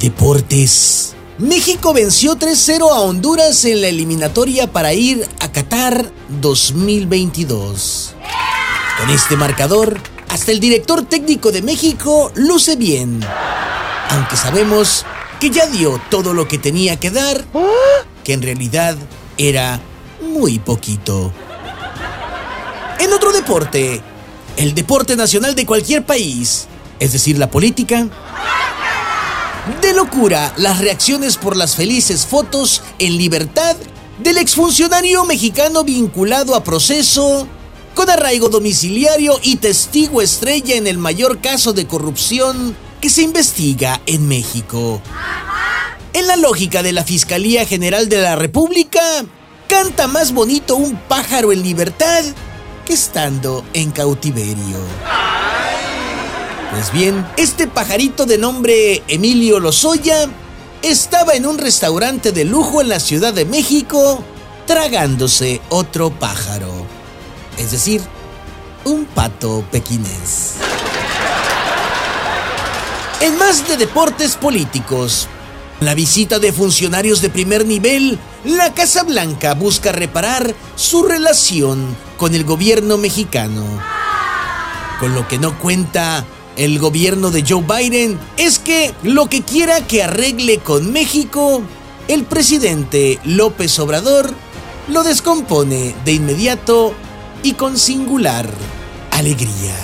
Deportes. México venció 3-0 a Honduras en la eliminatoria para ir a Qatar 2022. Con este marcador, hasta el director técnico de México luce bien. Aunque sabemos que ya dio todo lo que tenía que dar, que en realidad era muy poquito. En otro deporte, el deporte nacional de cualquier país, es decir, la política, de locura las reacciones por las felices fotos en libertad del exfuncionario mexicano vinculado a proceso con arraigo domiciliario y testigo estrella en el mayor caso de corrupción que se investiga en México. En la lógica de la Fiscalía General de la República, canta más bonito un pájaro en libertad que estando en cautiverio. Pues bien, este pajarito de nombre Emilio Lozoya estaba en un restaurante de lujo en la Ciudad de México tragándose otro pájaro. Es decir, un pato pequinés. En más de deportes políticos, la visita de funcionarios de primer nivel, la Casa Blanca busca reparar su relación con el gobierno mexicano. Con lo que no cuenta el gobierno de Joe Biden es que lo que quiera que arregle con México, el presidente López Obrador lo descompone de inmediato y con singular alegría.